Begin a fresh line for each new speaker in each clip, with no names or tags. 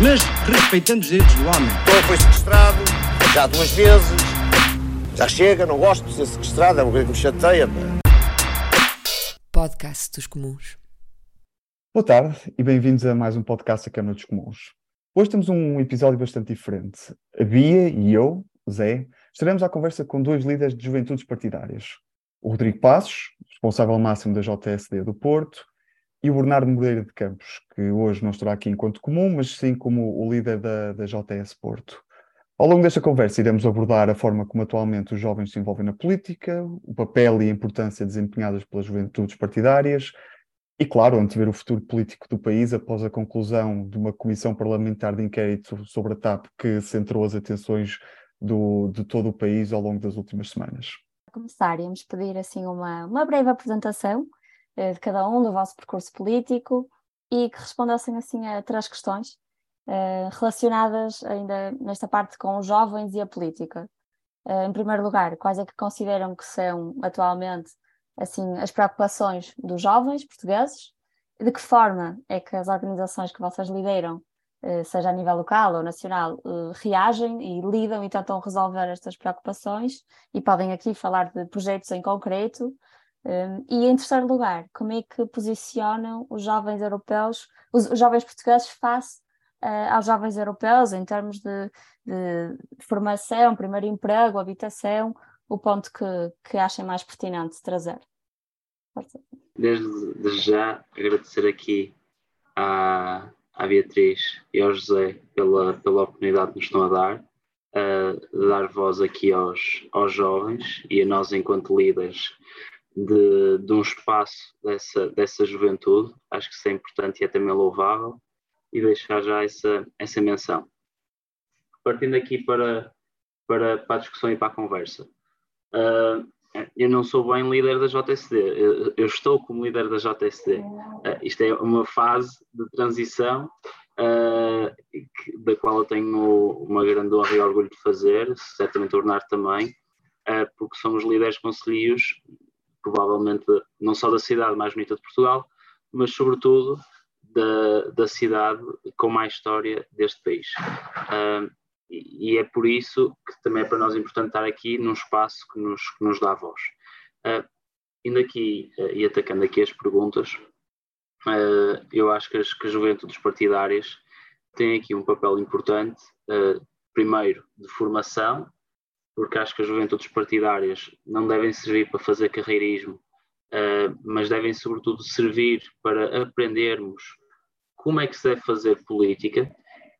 mas respeitando os direitos do homem.
Então foi sequestrado, já duas vezes. Já chega, não gosto de ser sequestrado, é uma coisa que me chateia.
Podcast dos Comuns.
Boa tarde e bem-vindos a mais um podcast da Câmara dos Comuns. Hoje temos um episódio bastante diferente. A Bia e eu, Zé, estaremos à conversa com dois líderes de juventudes partidárias. O Rodrigo Passos, responsável máximo da JSD do Porto, e o Bernardo Moreira de Campos, que hoje não estará aqui enquanto comum, mas sim como o líder da, da JS Porto. Ao longo desta conversa, iremos abordar a forma como atualmente os jovens se envolvem na política, o papel e a importância desempenhadas pelas juventudes partidárias e, claro, antever o futuro político do país após a conclusão de uma comissão parlamentar de inquérito sobre a TAP que centrou as atenções do, de todo o país ao longo das últimas semanas.
Para começar, íamos pedir assim uma, uma breve apresentação eh, de cada um do vosso percurso político e que respondessem assim a três questões uh, relacionadas ainda nesta parte com os jovens e a política. Uh, em primeiro lugar, quais é que consideram que são atualmente assim as preocupações dos jovens portugueses? De que forma é que as organizações que vocês lideram, seja a nível local ou nacional, reagem e lidam e tentam resolver estas preocupações? E podem aqui falar de projetos em concreto um, e em terceiro lugar, como é que posicionam os jovens europeus, os, os jovens portugueses face uh, aos jovens europeus em termos de, de, formação, primeiro emprego, habitação, o ponto que, que achem mais pertinente trazer?
Desde, já agradecer aqui à, à Beatriz e ao José pela, pela oportunidade que nos estão a dar, uh, dar voz aqui aos, aos jovens e a nós enquanto líderes de, de um espaço dessa, dessa juventude. Acho que isso é importante e é também louvável e deixar já essa, essa menção. Partindo aqui para, para, para a discussão e para a conversa. Uh, eu não sou bem líder da JSD, eu, eu estou como líder da JSD. Uh, ah, isto é uma fase de transição uh, que, da qual eu tenho uma grande honra e orgulho de fazer, certamente tornar também, porque somos líderes conselhos provavelmente não só da cidade mais bonita de Portugal, mas sobretudo da, da cidade com mais história deste país. Uh, e é por isso que também é para nós importante estar aqui num espaço que nos, que nos dá voz. Uh, indo aqui uh, e atacando aqui as perguntas, uh, eu acho que as, que as juventudes partidárias têm aqui um papel importante, primeiro de formação, porque acho que as juventudes partidárias não devem servir para fazer carreirismo, uh, mas devem, sobretudo, servir para aprendermos como é que se deve fazer política.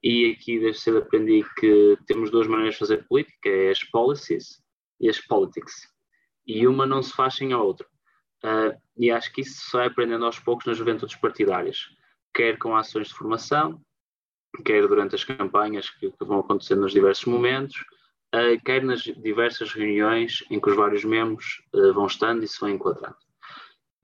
E aqui desde cedo aprendi que temos duas maneiras de fazer política: é as policies e as politics. E uma não se faz sem a outra. Uh, e acho que isso só é aprendendo aos poucos nas juventudes partidárias, quer com ações de formação, quer durante as campanhas que, que vão acontecendo nos diversos momentos, quer nas diversas reuniões em que os vários membros uh, vão estando e se vão enquadrando.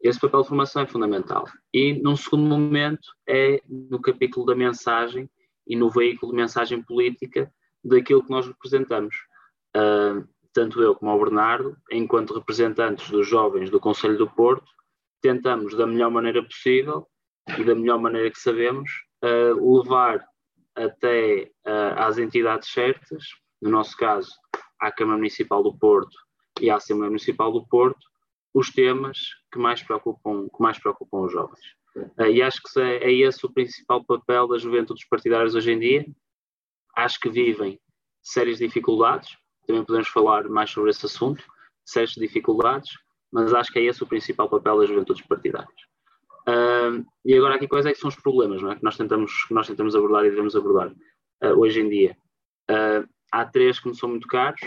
Esse papel de formação é fundamental. E, num segundo momento, é no capítulo da mensagem e no veículo de mensagem política daquilo que nós representamos. Uh, tanto eu como o Bernardo, enquanto representantes dos jovens do Conselho do Porto, tentamos, da melhor maneira possível e da melhor maneira que sabemos, uh, levar até uh, às entidades certas no nosso caso, à Câmara Municipal do Porto e à Assembleia Municipal do Porto, os temas que mais preocupam, que mais preocupam os jovens. Uh, e acho que é, é esse o principal papel das juventudes partidárias hoje em dia. Acho que vivem sérias dificuldades, também podemos falar mais sobre esse assunto, sérias dificuldades, mas acho que é esse o principal papel das juventudes partidárias. Uh, e agora aqui quais é que são os problemas não é? que, nós tentamos, que nós tentamos abordar e devemos abordar uh, hoje em dia. Uh, Há três que não são muito caros.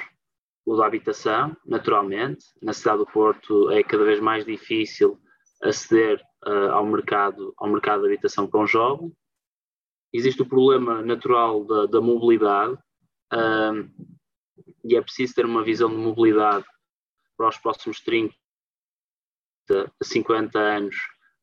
O da habitação, naturalmente. Na cidade do Porto é cada vez mais difícil aceder uh, ao, mercado, ao mercado de habitação para um jovem. Existe o problema natural da, da mobilidade. um, e é preciso ter uma visão de mobilidade para os próximos 30 a 50 anos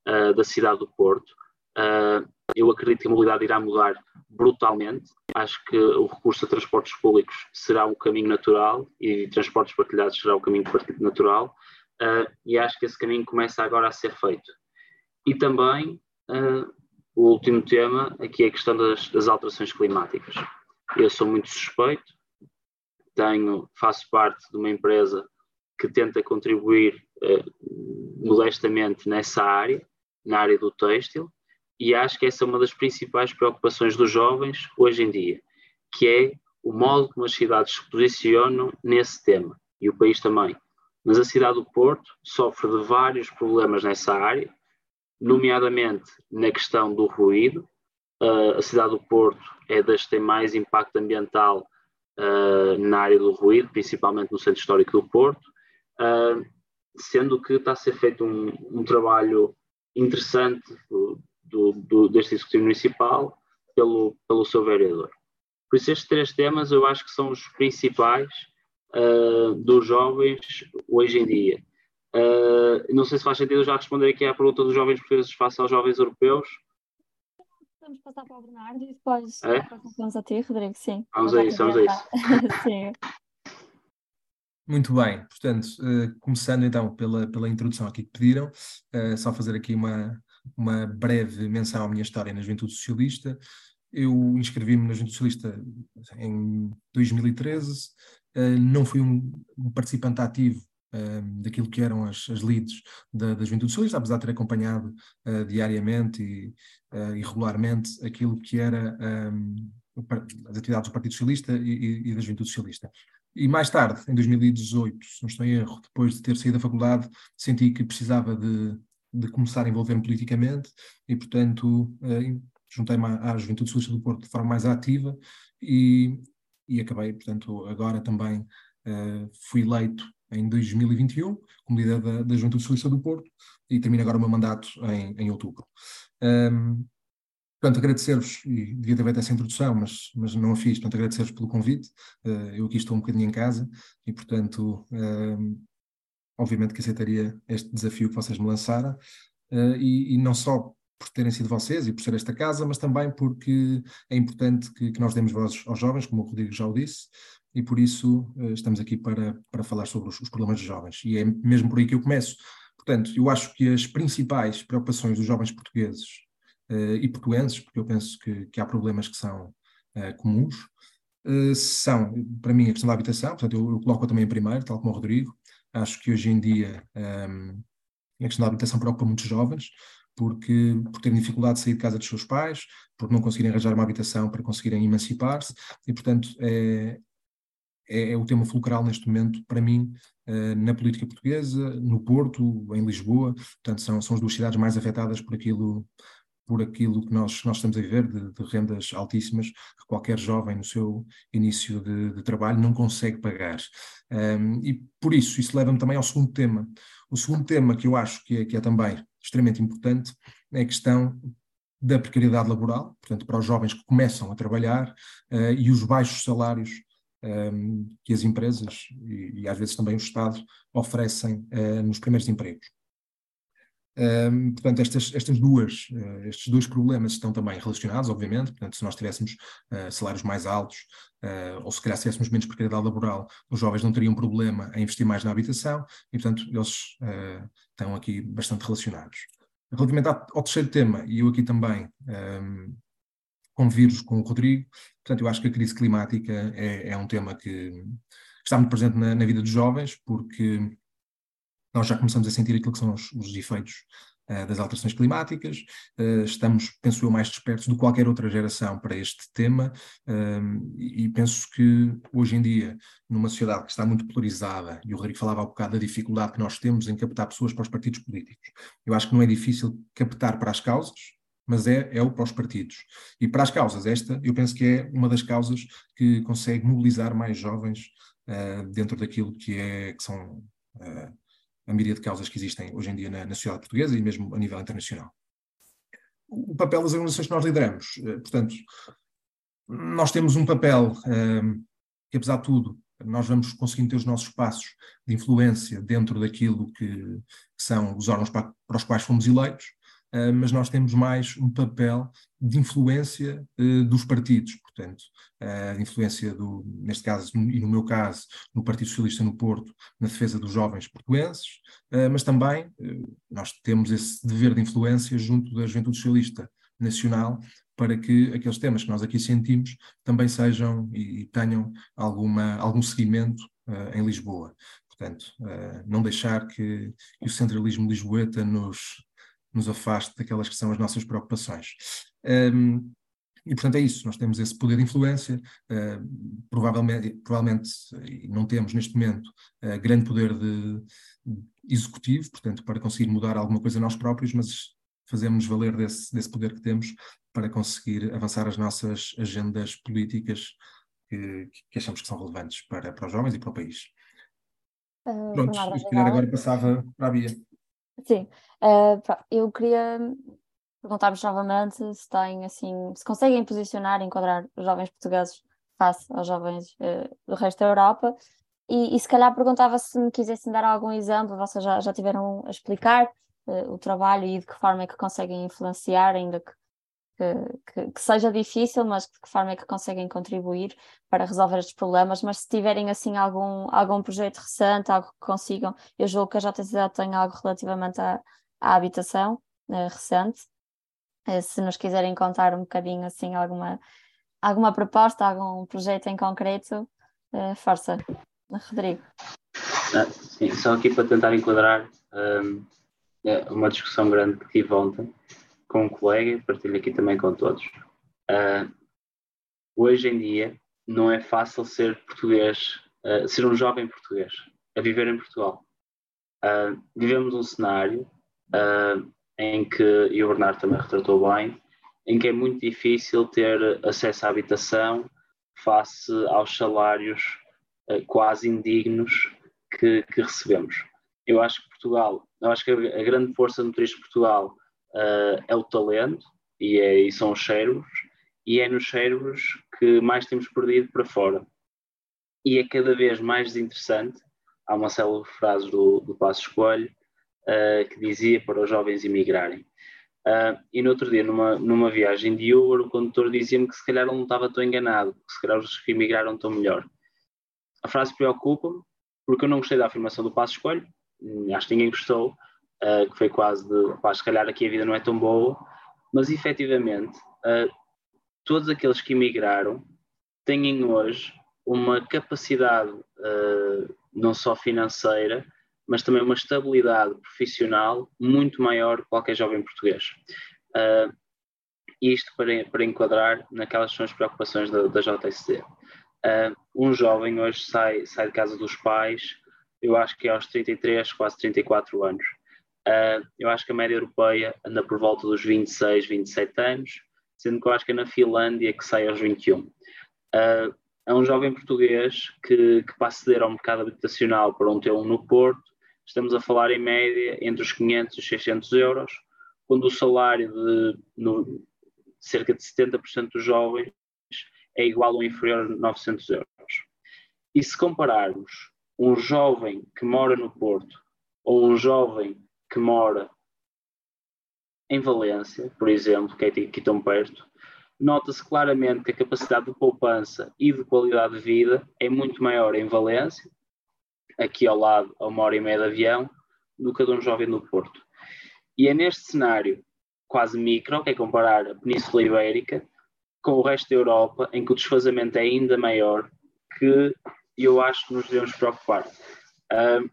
uh, da cidade do Porto. Uh, eu acredito que a mobilidade irá mudar brutalmente. Acho que o recurso a transportes públicos será um caminho natural e transportes partilhados será o caminho natural. Uh, e acho que esse caminho começa agora a ser feito. E também o último tema aqui é a questão das, das alterações climáticas. Eu sou muito suspeito, tenho, faço parte de uma empresa que tenta contribuir uh, modestamente nessa área, na área do têxtil, e acho que essa é uma das principais preocupações dos jovens hoje em dia, que é o modo como as cidades se posicionam nesse tema, e o país também. Mas a cidade do Porto sofre de vários problemas nessa área, nomeadamente na questão do ruído. Uh, a cidade do Porto é das que tem mais impacto ambiental uh, na área do ruído, principalmente no centro histórico do Porto, uh, sendo que está a ser feito um, um trabalho interessante do, do, deste Executivo Municipal pelo, pelo seu vereador. Por isso, estes três temas eu acho que são os principais uh, dos jovens hoje em dia. Uh, não sei se faz sentido já responder aqui à pergunta dos jovens portugueses face aos jovens europeus.
Vamos passar para o Bernardo e depois
é?
vamos a ti, Rodrigo, sim.
Vamos a isso, vamos a isso.
sim.
Muito bem, portanto, uh, começando então pela, pela introdução aqui que pediram, uh, só fazer aqui uma, uma breve menção à minha história na Juventude Socialista. Eu inscrevi-me na Juventude Socialista em 2013, uh, não fui um, participante ativo daquilo que eram as, as leads da, da Juventude Socialista, apesar de ter acompanhado uh, diariamente e, uh, regularmente aquilo que era um, as atividades do Partido Socialista e, e, da Juventude Socialista. E mais tarde, em 2018, se não estou em erro, depois de ter saído da faculdade, senti que precisava de, de começar a envolver-me politicamente e, portanto, uh, juntei-me à, Juventude Socialista do Porto de forma mais ativa e, e acabei, portanto, agora também uh, fui eleito em 2021, como líder da, da Juventude Socialista do Porto, e termino agora o meu mandato em, em outubro. Um, portanto, agradecer-vos, e devia ter feito essa introdução, mas, mas não a fiz, portanto, agradecer-vos pelo convite. Uh, eu aqui estou um bocadinho em casa e, portanto, um, obviamente que aceitaria este desafio que vocês me lançaram, uh, e, e não só por terem sido vocês e por ser esta casa, mas também porque é importante que, que nós demos voz aos jovens, como o Rodrigo já o disse, e por isso uh, estamos aqui para, para falar sobre os, os, problemas dos jovens. E é mesmo por aí que eu começo. Portanto, eu acho que as principais preocupações dos jovens portugueses uh, e portuenses, porque eu penso que, que há problemas que são uh, comuns, são, para mim, a questão da habitação, portanto, eu, eu coloco também em primeiro, tal como o Rodrigo. Acho que hoje em dia um, ehm, a questão da habitação preocupa muitos jovens, porque por terem dificuldade de sair de casa dos seus pais, por não conseguirem arranjar uma habitação para conseguirem emancipar-se, e portanto é, é, é, o tema fulcral neste momento, para mim, uh, na política portuguesa, no Porto, em Lisboa. Portanto, são, são as duas cidades mais afetadas por aquilo, por aquilo que nós, nós estamos a viver, de, de rendas altíssimas, que qualquer jovem no seu início de, de trabalho não consegue pagar. Um, e por isso, isso leva-me também ao segundo tema. O segundo tema que eu acho que é, que é também extremamente importante é a questão da precariedade laboral, portanto, para os jovens que começam a trabalhar uh, e os baixos salários um, que as empresas e, e, às vezes também o Estado oferecem uh, nos primeiros empregos. Um, portanto, estas, estas duas, uh, estes dois problemas estão também relacionados, obviamente. Portanto, se nós tivéssemos uh, salários mais altos, ou se calhar se tivéssemos menos precariedade laboral, os jovens não teriam problema em investir mais na habitação e, portanto, eles estão aqui bastante relacionados. Relativamente ao, terceiro tema, e eu aqui também um, convido-vos com o Rodrigo, Portanto, eu acho que a crise climática é, é um tema que está muito presente na, na, vida dos jovens, porque nós já começamos a sentir aquilo que são os, os efeitos uh, das alterações climáticas, uh, estamos, penso eu, mais despertos do que qualquer outra geração para este tema, uh, e penso que hoje em dia, numa sociedade que está muito polarizada, e o Rodrigo falava há um bocado da dificuldade que nós temos em captar pessoas para os partidos políticos, eu acho que não é difícil captar para as causas, mas é, é o para os partidos. E para as causas, esta eu penso que é uma das causas que consegue mobilizar mais jovens uh, dentro daquilo que, é, que são uh, a maioria de causas que existem hoje em dia na, na, sociedade portuguesa e mesmo a nível internacional. O papel das organizações que nós lideramos, uh, portanto, nós temos um papel que apesar de tudo, nós vamos conseguindo ter os nossos passos de influência dentro daquilo que, que são os órgãos para, para, os quais fomos eleitos, mas nós temos mais um papel de influência uh, dos partidos, portanto, uh, influência do, neste caso, e no meu caso, no Partido Socialista no Porto, na defesa dos jovens portugueses, mas também nós temos esse dever de influência junto da Juventude Socialista Nacional para que aqueles temas que nós aqui sentimos também sejam e, tenham alguma, algum seguimento em Lisboa. Portanto, não deixar que, que, o centralismo lisboeta nos, nos afaste daquelas que são as nossas preocupações. Um, e, portanto, é isso. Nós temos esse poder de influência. Uh, provavelmente, provavelmente, não temos neste momento uh, grande poder de, de, executivo, portanto, para conseguir mudar alguma coisa nós próprios, mas fazemos valer desse, desse poder que temos para conseguir avançar as nossas agendas políticas que, que achamos que são relevantes para, para os jovens e para o país. Uh, Pronto, se calhar agora passava para a Bia.
Sim, uh, eu queria perguntar-vos novamente se têm assim, se conseguem posicionar e enquadrar os jovens portugueses face aos jovens uh, do resto da Europa. E, e, se calhar perguntava se me quisessem dar algum exemplo, vocês já, já tiveram a explicar uh, o trabalho e de que forma é que conseguem influenciar, ainda que, que, que, seja difícil, mas de que forma é que conseguem contribuir para resolver estes problemas. Mas se tiverem assim algum, algum projeto recente, algo que consigam, eu julgo que a JTZ tem algo relativamente à, à habitação uh, recente. Uh, se nos quiserem contar um bocadinho assim alguma, alguma proposta, algum projeto em concreto, força, Rodrigo.
Ah, sim, só aqui para tentar enquadrar um, é uma discussão grande que tive ontem com um colega e partilho aqui também com todos. Uh, hoje em dia não é fácil ser português, uh, ser um jovem português, a viver em Portugal. Uh, vivemos um cenário em que, e o Bernardo também retratou bem, em que é muito difícil ter acesso à habitação face aos salários quase indignos que, que recebemos. Eu acho que Portugal eu acho que a, grande força motriz de Portugal uh, é o talento e, é, e são os cérebros, e é nos cérebros que mais temos perdido para fora. E é cada vez mais desinteressante. Há uma célebre frase do, do Passo Escolho uh, que dizia para os jovens emigrarem. Uh, e no outro dia, numa, numa viagem de Uber, o condutor dizia-me que se calhar não estava tão enganado, que se calhar os que emigraram estão melhor. A frase preocupa-me, porque eu não gostei da afirmação do Passo Escolho, acho que ninguém gostou, uh, que foi quase de, pá, se calhar aqui a vida não é tão boa, mas efetivamente uh, todos aqueles que emigraram têm hoje uma capacidade uh, não só financeira, mas também uma estabilidade profissional muito maior que qualquer jovem português. Uh, isto para, para enquadrar naquelas são as preocupações da, da JSD. Uh, um jovem hoje sai, sai de casa dos pais, eu acho que é aos 33, quase 34 anos. Uh, eu acho que a média europeia anda por volta dos 26, 27 anos, sendo que eu acho que é na Finlândia que sai aos 21. Uh, ah, é um jovem português que, que para aceder ao mercado habitacional para um T1 no Porto, estamos a falar em média entre os 500 e os 600 euros, quando o salário de no, cerca de 70% dos jovens é igual ou inferior a 900 euros. E se compararmos um jovem que mora no Porto ou um jovem que mora em Valência, por exemplo, que é aqui tão perto, nota-se claramente que a capacidade de poupança e de qualidade de vida é muito maior em Valência, aqui ao lado, a uma hora e meia de avião, do que a de um jovem no Porto. E é neste cenário quase micro, que é comparar a Península Ibérica com o resto da Europa, em que o desfazamento é ainda maior, que eu acho que nos devemos preocupar. Uh,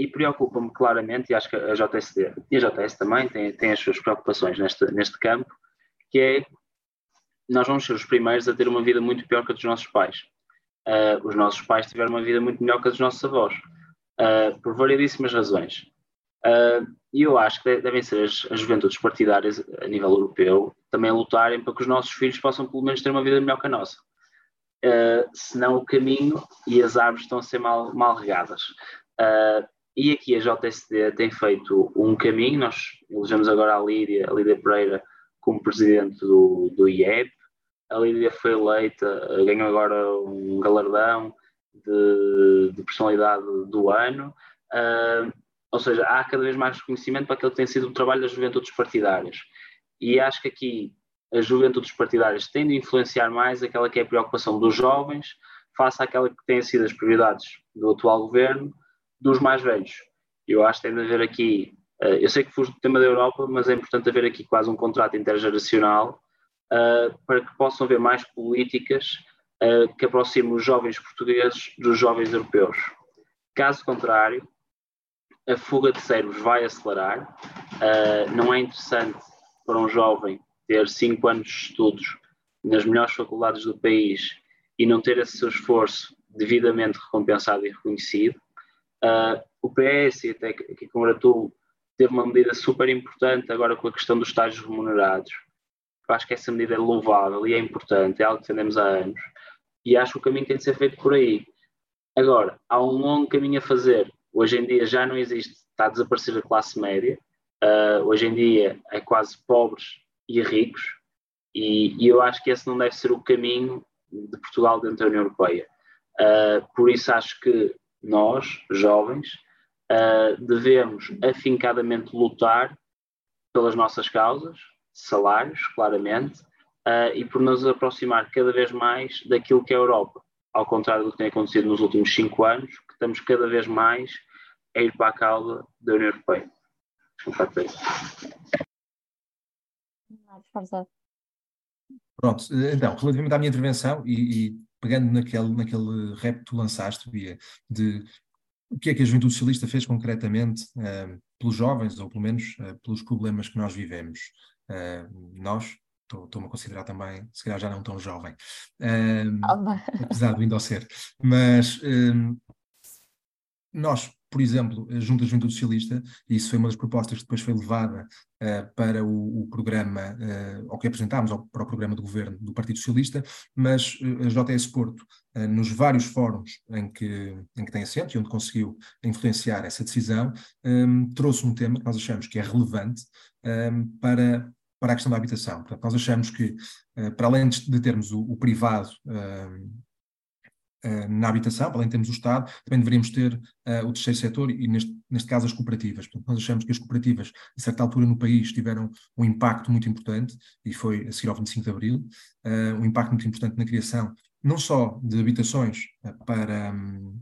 e preocupa-me claramente, e acho que a JSD e a JS também têm, têm as suas preocupações neste, neste campo, que é nós vamos ser os primeiros a ter uma vida muito pior que a dos nossos pais. Uh, os nossos pais tiveram uma vida muito melhor que a dos nossos avós, uh, por variedíssimas razões. Uh, e eu acho que devem ser as, as, juventudes partidárias a nível europeu também lutarem para que os nossos filhos possam pelo menos ter uma vida melhor que a nossa uh, senão o caminho e as árvores estão a ser mal, mal regadas. Uh, e aqui a JSD tem feito um caminho, nós elegemos agora a Lídia, a Lídia Pereira como presidente do, do IEP, a Lídia foi eleita, ganhou agora um galardão de, de personalidade do ano. Uh, ou seja, há cada vez mais reconhecimento para aquilo que tem sido o trabalho das juventudes partidárias. E acho que aqui as juventudes partidárias têm de influenciar mais aquela que é a preocupação dos jovens, face àquela que têm sido as prioridades do atual governo, dos mais velhos. Eu acho que tem de haver aqui, uh, eu sei que fujo do tema da Europa, mas é importante haver aqui quase um contrato intergeracional uh, para que possam haver mais políticas uh, que aproximem os jovens portugueses dos jovens europeus. Caso contrário, a fuga de cérebros vai acelerar. Não é interessante para um jovem ter cinco anos de estudos nas melhores faculdades do país e não ter esse seu esforço devidamente recompensado e reconhecido. Uh, o PS, até aqui com o Aratu, teve uma medida super importante agora com a questão dos estágios remunerados. Eu acho que essa medida é louvável e é importante, é algo que defendemos há anos. E acho que o caminho tem de ser feito por aí. Agora, há um longo caminho a fazer. Hoje em dia já não existe, está a desaparecer a classe média. Uh, hoje em dia é quase pobres e ricos. E, e, eu acho que esse não deve ser o caminho de Portugal dentro da União Europeia. Uh, por isso acho que nós, jovens, uh, devemos afincadamente lutar pelas nossas causas, salários, claramente, uh, e por nos aproximar cada vez mais daquilo que é a Europa. Ao contrário do que tem acontecido nos últimos cinco anos, que estamos cada vez mais a ir para a causa da União Europeia.
Pronto, então, relativamente à minha intervenção e, e pegando naquele, naquele rap que tu lançaste, Bia, de o que é que a Juventude Socialista fez concretamente uh, pelos jovens, ou pelo menos uh, pelos problemas que nós vivemos. Uh, nós, estou-me a considerar também, se calhar já não tão jovem, apesar do ainda ser, mas nós por exemplo, junto à Juventude Socialista, e isso foi uma das propostas que depois foi levada uh, para o, o programa, uh, ao que apresentámos, ao, para o programa do governo do Partido Socialista, mas uh, a JS Porto, nos vários fóruns em que, em que tem assento e onde conseguiu influenciar essa decisão, um, trouxe um tema que nós achamos que é relevante um, para, para a questão da habitação. Portanto, nós achamos que, para além de termos o, o privado uh, na habitação, além de termos o Estado, também deveríamos ter uh, o terceiro setor e, neste, neste caso, as cooperativas. Portanto, nós achamos que as cooperativas, a certa altura no país, tiveram um impacto muito importante, e foi a seguir ao 25 de Abril, uh, um impacto muito importante na criação, não só de habitações para. Um,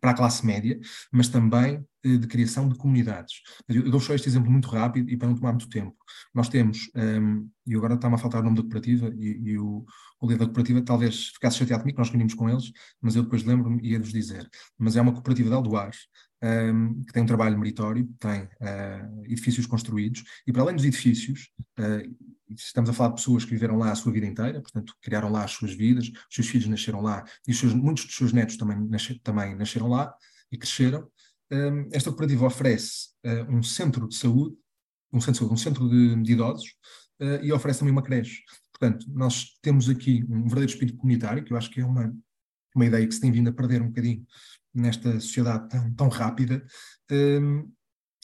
para a classe média, mas também eh, de criação de comunidades. Eu dou só este exemplo muito rápido e para não tomar muito tempo. Nós temos, um, e agora está-me a faltar o nome da cooperativa, e, e o, o, líder da cooperativa talvez ficasse chateado comigo, nós reunimos com eles, mas eu depois lembro-me e ia-vos dizer. Mas é uma cooperativa de Aldoares, um, que tem um trabalho meritório, tem uh, edifícios construídos, e para além dos edifícios, uh, estamos a falar de pessoas que viveram lá a sua vida inteira, portanto, criaram lá as suas vidas, os seus filhos nasceram lá, e seus, muitos dos seus netos também, também nasceram lá e cresceram. Um, esta cooperativa oferece uh, um centro de saúde, um centro, um centro de, de idosos, e oferece também uma creche. Portanto, nós temos aqui um verdadeiro espírito comunitário, que eu acho que é uma, uma ideia que se tem vindo a perder um bocadinho nesta sociedade tão, tão rápida, um,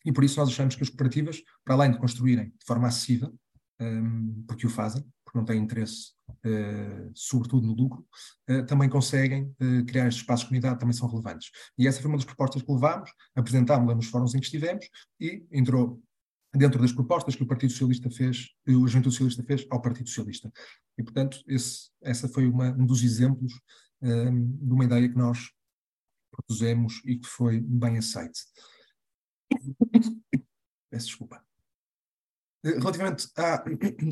e por isso nós achamos que as cooperativas, para além de construírem de forma acessível, um, porque o fazem, porque não têm interesse, uh, sobretudo no lucro, uh, também conseguem uh, criar estes espaços de comunidade, também são relevantes. E essa foi uma das propostas que levámos, apresentámos-la nos fóruns em que estivemos e entrou dentro das propostas que o Partido Socialista fez, o Juventude Socialista fez ao Partido Socialista. E, portanto, esse, essa foi uma, um dos exemplos um, de uma ideia que nós propusemos e que foi bem aceite. Peço desculpa. Relativamente à,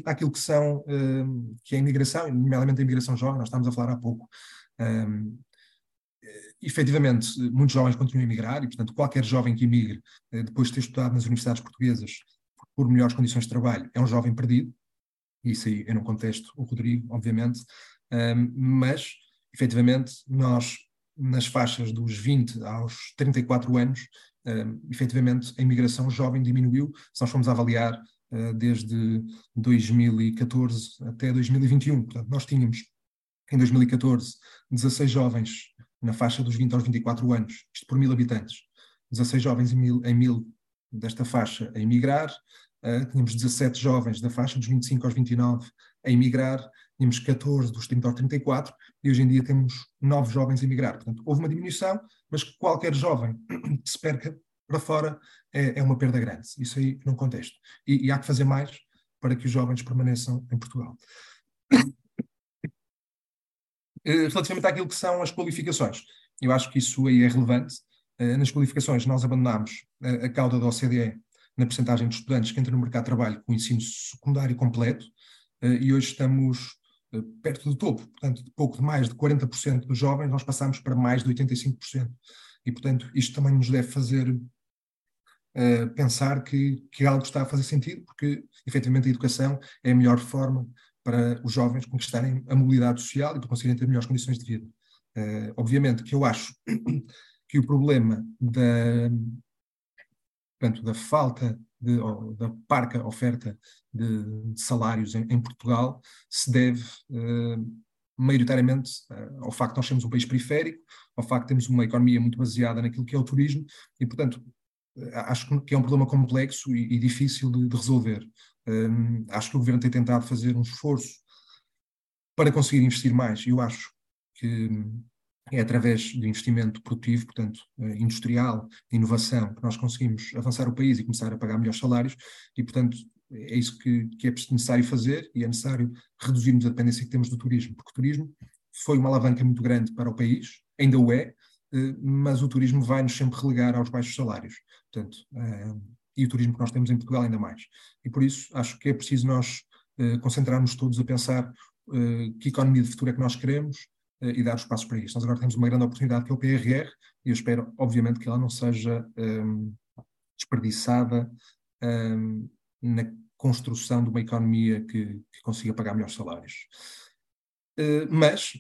àquilo que são, um, que é a imigração, nomeadamente a imigração jovem, nós estávamos a falar há pouco, um, efetivamente, muitos jovens continuam a emigrar e, portanto, qualquer jovem que emigre eh, depois de ter estudado nas universidades portuguesas por melhores condições de trabalho é um jovem perdido, isso aí eu não contesto o Rodrigo, obviamente, um, mas, efetivamente, nós, nas faixas dos 20 aos 34 anos, um, efetivamente, a imigração jovem diminuiu, se nós formos avaliar uh, desde 2014 até 2021. Portanto, nós tínhamos, em 2014, 16 jovens na faixa dos 20 aos 24 anos, isto por mil habitantes, 16 jovens em mil, em mil desta faixa a emigrar, uh, tínhamos 17 jovens da faixa dos 25 aos 29 a emigrar, tínhamos 14 dos 30 aos 34 e hoje em dia temos 9 jovens a emigrar. Portanto, houve uma diminuição, mas qualquer jovem que se perca para fora é, é uma perda grande. Isso aí num contexto. E, e há que fazer mais para que os jovens permaneçam em Portugal. Eh, relativamente àquilo que são as qualificações, eu acho que isso aí é relevante. Eh, nas qualificações, nós abandonámos a, cauda da OCDE na percentagem de estudantes que entram no mercado de trabalho com ensino secundário completo, eh, e hoje estamos perto do topo, portanto, de pouco de mais de 40% dos jovens, nós passamos para mais de 85%. E, portanto, isto também nos deve fazer uh, pensar que, que algo está a fazer sentido, porque, efetivamente, a educação é a melhor forma para os jovens conquistarem a mobilidade social e para conseguirem ter melhores condições de vida. Uh, obviamente que eu acho que o problema da, portanto, da falta de, da parca oferta de, de salários em, em, Portugal se deve uh, maioritariamente uh, ao facto de nós sermos um país periférico, ao facto de termos uma economia muito baseada naquilo que é o turismo e, portanto, acho que é um problema complexo e, e difícil de, de resolver. Um, acho que o governo tem tentado fazer um esforço para conseguir investir mais. Eu acho que é através do investimento produtivo, portanto, eh, industrial, de inovação, que nós conseguimos avançar o país e começar a pagar melhores salários, e, portanto, é isso que, que é necessário fazer e é necessário reduzirmos a dependência que temos do turismo, porque o turismo foi uma alavanca muito grande para o país, ainda o é, eh, mas o turismo vai-nos sempre relegar aos baixos salários. Portanto, eh, e o turismo que nós temos em Portugal ainda mais. E por isso acho que é preciso nós concentrarmos todos a pensar que economia de futuro é que nós queremos, e dar os passos para isso. Nós agora temos uma grande oportunidade que é o PRR e eu espero, obviamente, que ela não seja um, desperdiçada um, na construção de uma economia que, que consiga pagar melhores salários. Uh, mas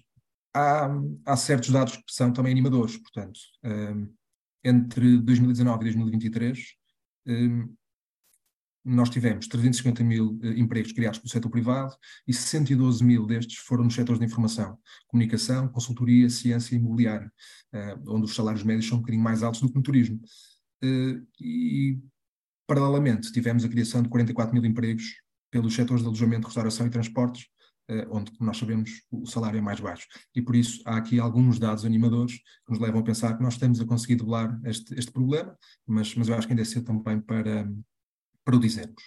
há, há, certos dados que são também animadores, portanto, um, entre 2019 e 2023, um, nós tivemos 350 mil uh, empregos criados pelo setor privado e 112 mil destes foram nos setores de informação, comunicação, consultoria, ciência e imobiliário, uh, onde os salários médios são um bocadinho mais altos do que no turismo. Uh, e, paralelamente, tivemos a criação de 44 mil empregos pelos setores de alojamento, restauração e transportes, onde, como nós sabemos, o salário é mais baixo. E por isso há aqui alguns dados animadores que nos levam a pensar que nós estamos a conseguir doblar este, este problema, mas, mas eu acho que ainda é cedo também para para o dizermos.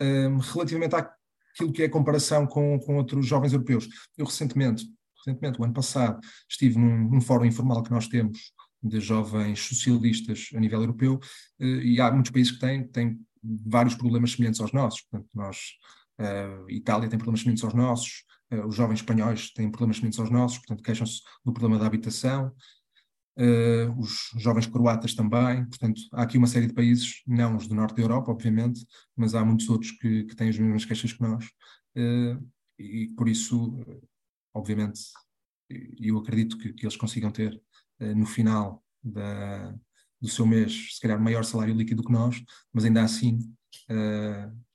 Um, relativamente àquilo que é a comparação com, com outros jovens europeus, eu recentemente, recentemente, o ano passado, estive num, num fórum informal que nós temos de jovens socialistas a nível europeu, uh, e há muitos países que têm, têm vários problemas semelhantes aos nossos. Portanto, nós, uh, Itália tem problemas semelhantes aos nossos, uh, os jovens espanhóis têm problemas semelhantes aos nossos, portanto, queixam-se do problema da habitação, Uh, os jovens croatas também, portanto, há aqui uma série de países, não os do norte da Europa, obviamente, mas há muitos outros que, que têm as mesmas queixas que nós, uh, e por isso, obviamente, eu acredito que, que eles consigam ter uh, no final da, do seu mês, se calhar, maior salário líquido que nós, mas ainda assim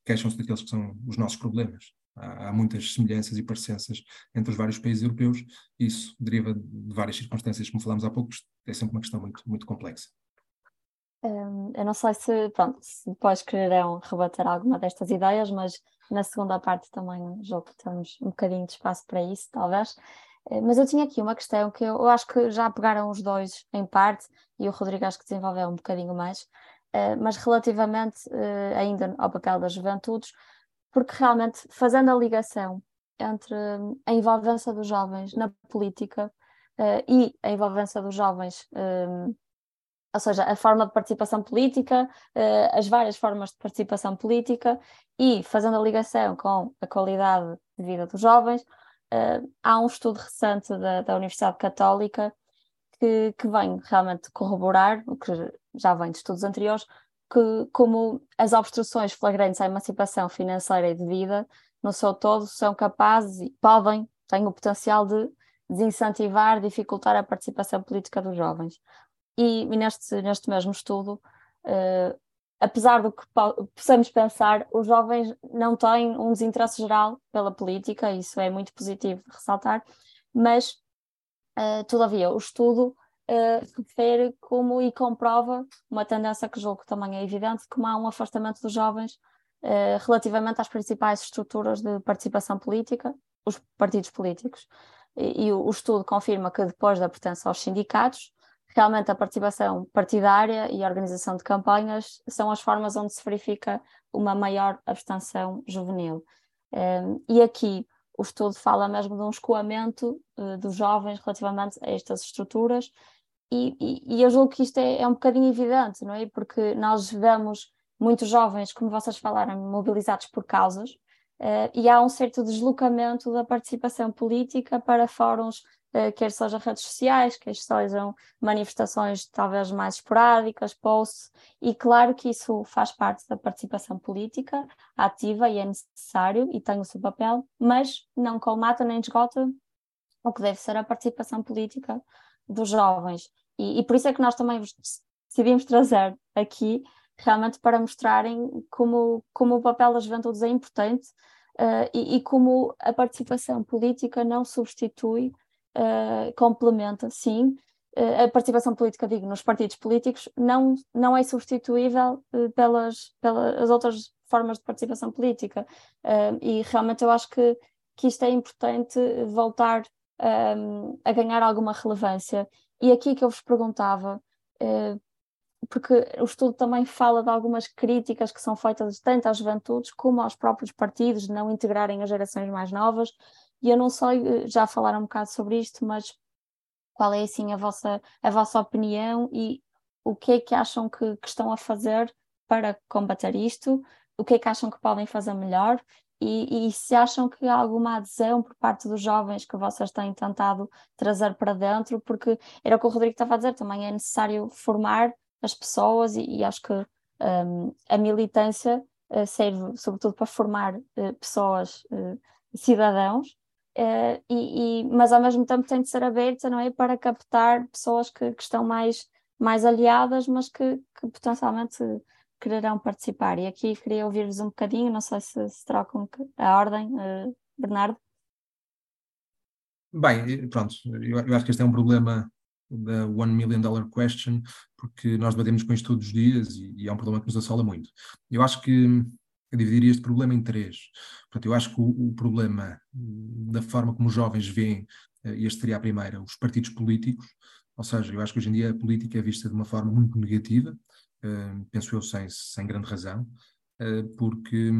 queixam-se daqueles que são os nossos problemas. Há, muitas semelhanças e parecenças entre os vários países europeus, isso deriva de várias circunstâncias, como falámos há pouco, é sempre uma questão muito, muito complexa.
Um, eu não sei se, pronto, se depois quererão rebater alguma destas ideias, mas na segunda parte também julgo que temos um bocadinho de espaço para isso, talvez. Eh, mas eu tinha aqui uma questão que eu, eu acho que já pegaram os dois em parte, e o Rodrigo acho que desenvolveu um bocadinho mais, uh, mas relativamente uh, ainda ao papel das juventudes, porque realmente fazendo a ligação entre a envolvência dos jovens na política uh, e a envolvência dos jovens, um, ou seja, a forma de participação política, uh, as várias formas de participação política e fazendo a ligação com a qualidade de vida dos jovens, uh, há um estudo recente da, da Universidade Católica que, que vem realmente corroborar, o que já vem de estudos anteriores, que, como as obstruções flagrantes à emancipação financeira e de vida, no seu todo, são capazes e podem, têm o potencial de desincentivar, dificultar a participação política dos jovens. E, e neste, neste mesmo estudo, uh, apesar do que possamos pensar, os jovens não têm um desinteresse geral pela política, isso é muito positivo ressaltar, mas, uh, todavia, o estudo uh, refere como e comprova uma tendência que julgo também é evidente, como há um afastamento dos jovens uh, relativamente às principais estruturas de participação política, os partidos políticos. E, e o, o estudo confirma que depois da pertença aos sindicatos, realmente a participação partidária e a organização de campanhas são as formas onde se verifica uma maior abstenção juvenil. Um, e aqui o estudo fala mesmo de um escoamento uh, dos jovens relativamente a estas estruturas, e, e, eu julgo que isto é, é, um bocadinho evidente, não é? Porque nós vemos muitos jovens, como vocês falaram, mobilizados por causas, uh, e há um certo deslocamento da participação política para fóruns eh, quer sejam redes sociais, quer sejam manifestações talvez mais esporádicas, posts, e claro que isso faz parte da participação política ativa e é necessário e tem o seu papel, mas não colmata nem esgota o que deve ser a participação política dos jovens. E, e por isso é que nós também decidimos trazer aqui realmente para mostrarem como, como o papel das juventudes é importante uh, e, e, como a participação política não substitui uh, complementa, sim. Uh, a participação política, digo, nos partidos políticos não, não é substituível pelas, pelas outras formas de participação política. e realmente eu acho que, que isto é importante voltar um, a ganhar alguma relevância. E aqui que eu vos perguntava, porque o estudo também fala de algumas críticas que são feitas tanto às juventudes como aos próprios partidos, de não integrarem as gerações mais novas, e eu não sei, eh, já falaram um bocado sobre isto, mas qual é assim a vossa, a vossa opinião e o que é que acham que, que estão a fazer para combater isto? O que é que acham que podem fazer melhor? E, e, se acham que há alguma adesão por parte dos jovens que vocês têm tentado trazer para dentro, porque era o que o Rodrigo estava a dizer, também é necessário formar as pessoas e, e acho que um, a militância uh, serve sobretudo para formar uh, pessoas, uh, cidadãos, e, e, mas ao mesmo tempo tem de ser aberta, não é? Para captar pessoas que, que estão mais, mais aliadas, mas que, que, potencialmente quererão participar. E aqui queria ouvir-vos um bocadinho, não sei se, se trocam a ordem, uh, Bernardo.
Bem, pronto, eu, eu, acho que este é um problema da One Million Dollar Question, porque nós debatemos com isto todos os dias e, e é um problema que nos assola muito. Eu acho que eu dividiria este problema em três. Portanto, eu acho que o, o problema da forma como os jovens veem, uh, este seria a primeira, os partidos políticos, ou seja, eu acho que hoje em dia a política é vista de uma forma muito negativa, uh, penso eu sem, sem grande razão, uh, porque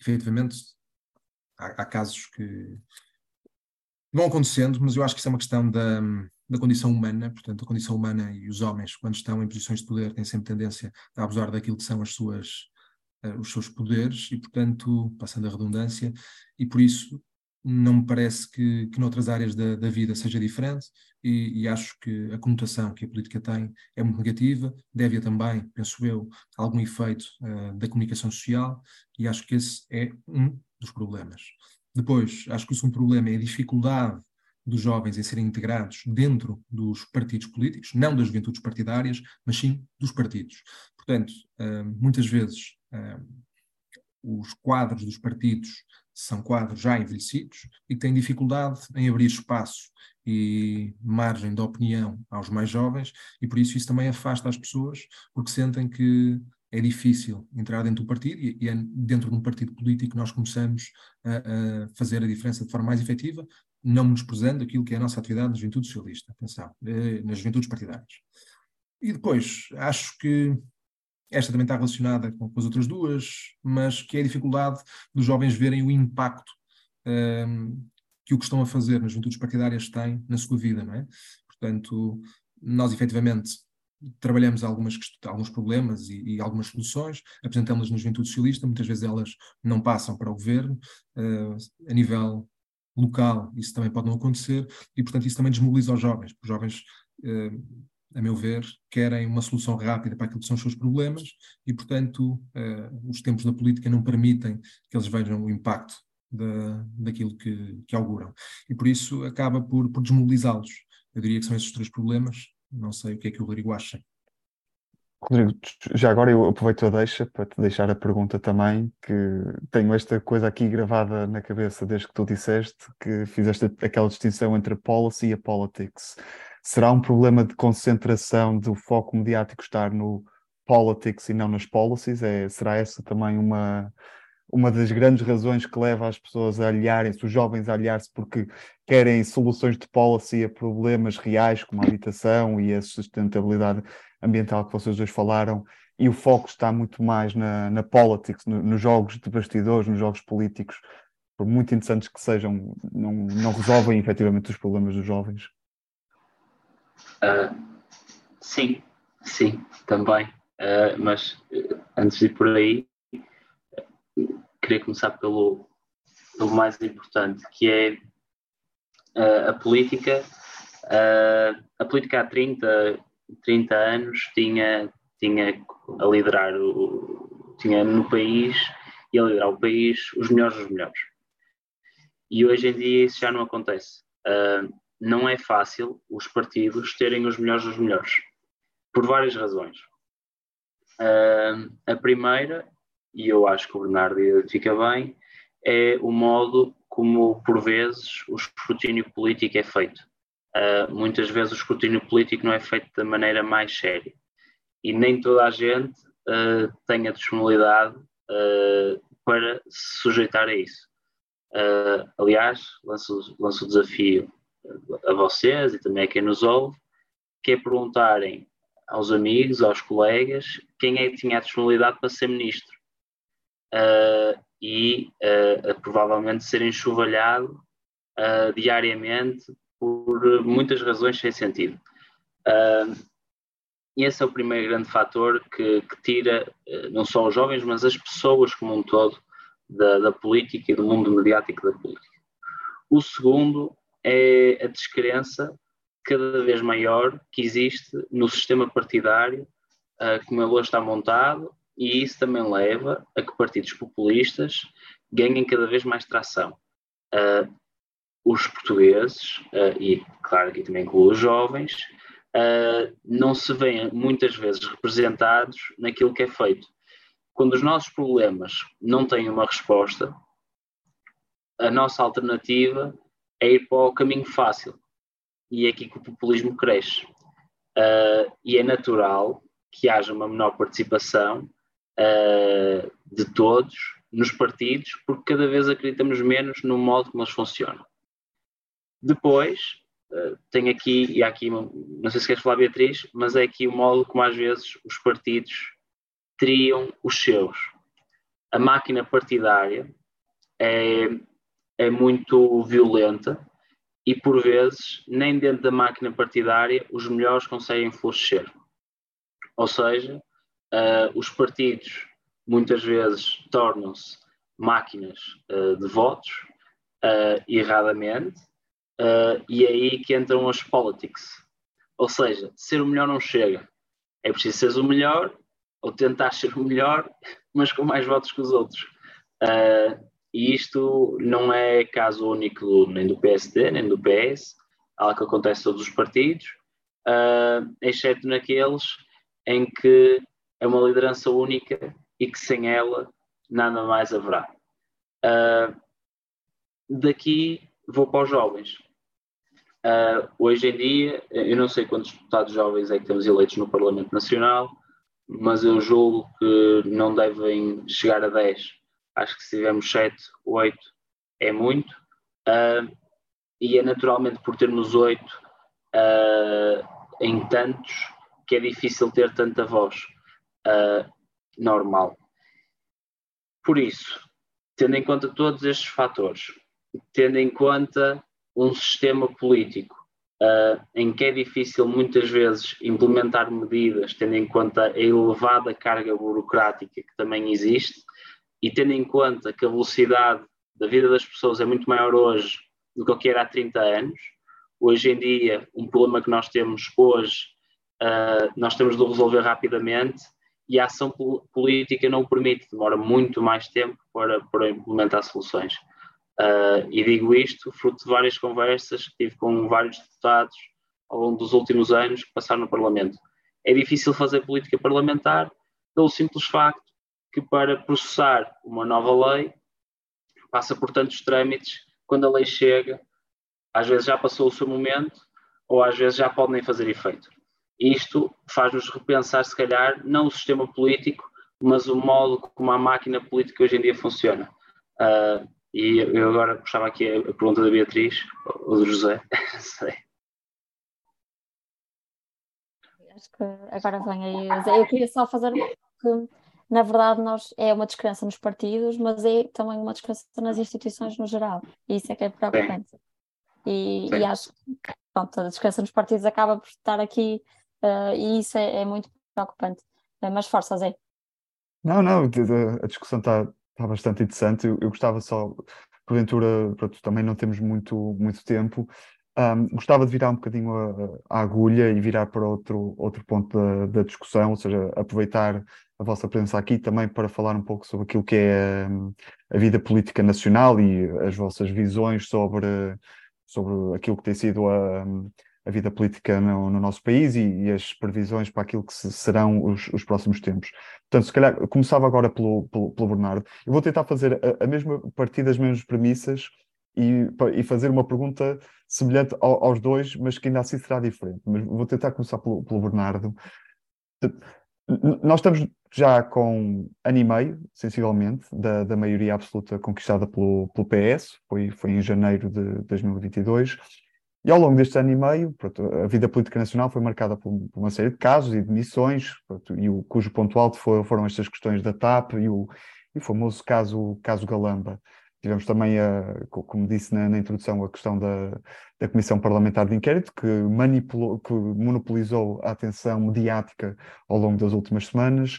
efetivamente há, há, casos que vão acontecendo, mas eu acho que isso é uma questão da, da condição humana, portanto, a condição humana e os homens, quando estão em posições de poder, têm sempre tendência a abusar daquilo que são as suas uh, os seus poderes e, portanto, passando a redundância, e por isso não me parece que, que noutras áreas da, da vida seja diferente e, e, acho que a conotação que a política tem é muito negativa, deve também, penso eu, algum efeito uh, da comunicação social e acho que esse é um dos problemas. Depois, acho que o segundo problema é a dificuldade dos jovens em serem integrados dentro dos partidos políticos, não das juventudes partidárias, mas sim dos partidos. Portanto, uh, muitas vezes os quadros dos partidos são quadros já envelhecidos e têm dificuldade em abrir espaço e margem de opinião aos mais jovens, e por isso isso também afasta as pessoas, porque sentem que é difícil entrar dentro do partido e é dentro de um partido político que nós começamos a, a fazer a diferença de forma mais efetiva, não menosprezando aquilo que é a nossa atividade na juventude socialista, atenção, eh, nas juventudes partidárias. E depois, acho que esta também está relacionada com, as outras duas, mas que é a dificuldade dos jovens verem o impacto um, que o que estão a fazer nas juventudes partidárias tem na sua vida, não é? Portanto, nós efetivamente trabalhamos algumas, alguns problemas e, e algumas soluções, apresentamos-las na juventude socialista, muitas vezes elas não passam para o governo, uh, a nível local isso também pode não acontecer, e portanto isso também desmobiliza os jovens, os jovens uh, a meu ver, querem uma solução rápida para aquilo que são os seus problemas e, portanto, uh, os tempos da política não permitem que eles vejam o impacto da, daquilo que, que auguram. E por isso acaba por, por desmobilizá-los. Eu diria que são esses três problemas. Não sei o que é que o Rodrigo acha.
Rodrigo, já agora eu aproveito a deixa para te deixar a pergunta também, que tenho esta coisa aqui gravada na cabeça desde que tu disseste, que fizeste aquela distinção entre a policy e a politics. Será um problema de concentração do foco mediático estar no politics e não nas policies? É, será essa também uma, uma das grandes razões que leva as pessoas a aliarem-se, os jovens a aliar-se porque querem soluções de policy a problemas reais como a habitação e a sustentabilidade ambiental que vocês dois falaram, e o foco está muito mais na, na politics, no, nos jogos de bastidores, nos jogos políticos, por muito interessantes que sejam, não, não resolvem efetivamente os problemas dos jovens.
Uh, sim, sim, também. Uh, mas uh, antes de ir por aí, queria começar pelo, pelo mais importante, que é uh, a política. A política há 30, 30 anos tinha, tinha a liderar o, tinha no país e a liderar o país os melhores dos melhores. E hoje em dia isso já não acontece. Uh, não é fácil os partidos terem os melhores dos melhores, por várias razões. Uh, a primeira e eu acho que o Bernardo identifica bem, é o modo como, por vezes, o escrutínio político é feito. Uh, muitas vezes o escrutínio político não é feito da maneira mais séria. E nem toda a gente uh, tem a disponibilidade uh, para se sujeitar a isso. aliás, lanço, lanço o desafio a vocês e também a quem nos ouve, que é perguntarem aos amigos, aos colegas, quem é que tinha a disponibilidade para ser ministro uh, e uh, provavelmente ser enxovalhado uh, diariamente por muitas razões sem sentido. e esse é o primeiro grande fator que, que tira não só os jovens, mas as pessoas como um todo da, da política e do mundo mediático da política. O segundo é a descrença cada vez maior que existe no sistema partidário, uh, como ele hoje está montado, e isso também leva a que partidos populistas ganhem cada vez mais tração. Uh, os portugueses, uh, e claro aqui também incluo os jovens, não se veem muitas vezes representados naquilo que é feito. Quando os nossos problemas não têm uma resposta, a nossa alternativa é ir para o caminho fácil. E é aqui que o populismo cresce. e é natural que haja uma menor participação uh, de todos nos partidos, porque cada vez acreditamos menos no modo como eles funcionam. Depois, uh, tem aqui, e há aqui, não sei se queres falar, Beatriz, mas é aqui o modo como às vezes os partidos teriam os seus. A máquina partidária é, é muito violenta e, por vezes, nem dentro da máquina partidária os melhores conseguem florescer. Ou seja, uh, os partidos muitas vezes tornam-se máquinas uh, de votos, uh, erradamente, e é aí que entram as politics. Ou seja, ser o melhor não chega. É preciso ser o melhor, ou tentar ser o melhor, mas com mais votos que os outros. E isto não é caso único nem do PSD, nem do PS, algo que acontece em todos os partidos, exceto naqueles em que é uma liderança única e que sem ela nada mais haverá. Uh, daqui vou para os jovens. Uh, hoje em dia, eu não sei quantos deputados jovens é que temos eleitos no Parlamento Nacional, mas eu julgo que não devem chegar a 10. Acho que se tivermos 7, 8 é muito. Uh, e é naturalmente por termos 8 uh, em tantos que é difícil ter tanta voz uh, normal. Por isso, tendo em conta todos estes fatores, tendo em conta um sistema político uh, em que é difícil muitas vezes implementar medidas, tendo em conta a elevada carga burocrática que também existe, e tendo em conta que a velocidade da vida das pessoas é muito maior hoje do que o que era há 30 anos, hoje em dia, um problema que nós temos hoje, uh, nós temos de resolver rapidamente e a ação política não o permite, demora muito mais tempo para, para implementar soluções. Uh, e digo isto fruto de várias conversas que tive com vários deputados ao longo dos últimos anos que passaram no Parlamento. É difícil fazer política parlamentar pelo simples facto que para processar uma nova lei passa por tantos trâmites, quando a lei chega, às vezes já passou o seu momento ou às vezes já pode nem fazer efeito. Isto faz-nos repensar, se calhar, não o sistema político, mas o modo como a máquina política hoje em dia funciona. Uh, e eu agora puxava aqui a, pergunta da Beatriz, ou do José, sei.
Acho que agora vem aí. Eu queria só fazer que, na verdade, nós é uma descrença nos partidos, mas é também uma descrença nas instituições no geral. E isso é que é preocupante. E, e, acho que pronto, a descrença nos partidos acaba por estar aqui uh, e isso é, é muito preocupante. Uh, mas força, Zé.
Não, não, a discussão está tá bastante interessante. Eu, eu, gostava só, porventura, pronto, também não temos muito, muito tempo. Um, gostava de virar um bocadinho a, a, agulha e virar para outro, outro ponto da, da, discussão, ou seja, aproveitar a vossa presença aqui também para falar um pouco sobre aquilo que é a, a vida política nacional e as vossas visões sobre, sobre aquilo que tem sido a, a vida política no, no nosso país e, e, as previsões para aquilo que se, serão os, os, próximos tempos. Portanto, se calhar começava agora pelo, pelo, pelo Bernardo. Eu vou tentar fazer a, a mesma, partir das mesmas premissas e, e fazer uma pergunta semelhante ao, aos dois, mas que ainda assim será diferente. Mas vou tentar começar pelo, pelo Bernardo. Nós estamos já com ano e meio, sensivelmente, da, da maioria absoluta conquistada pelo, pelo PS, foi, foi em janeiro de 2022. E ao longo deste ano e meio, pronto, a vida política nacional foi marcada por, por, uma série de casos e de missões, pronto, e o, cujo ponto alto foi, foram estas questões da TAP e o, e o famoso caso, caso Galamba. Tivemos também, a, como disse na, na introdução, a questão da, da Comissão Parlamentar de Inquérito, que, manipulou, que monopolizou a atenção mediática ao longo das últimas semanas.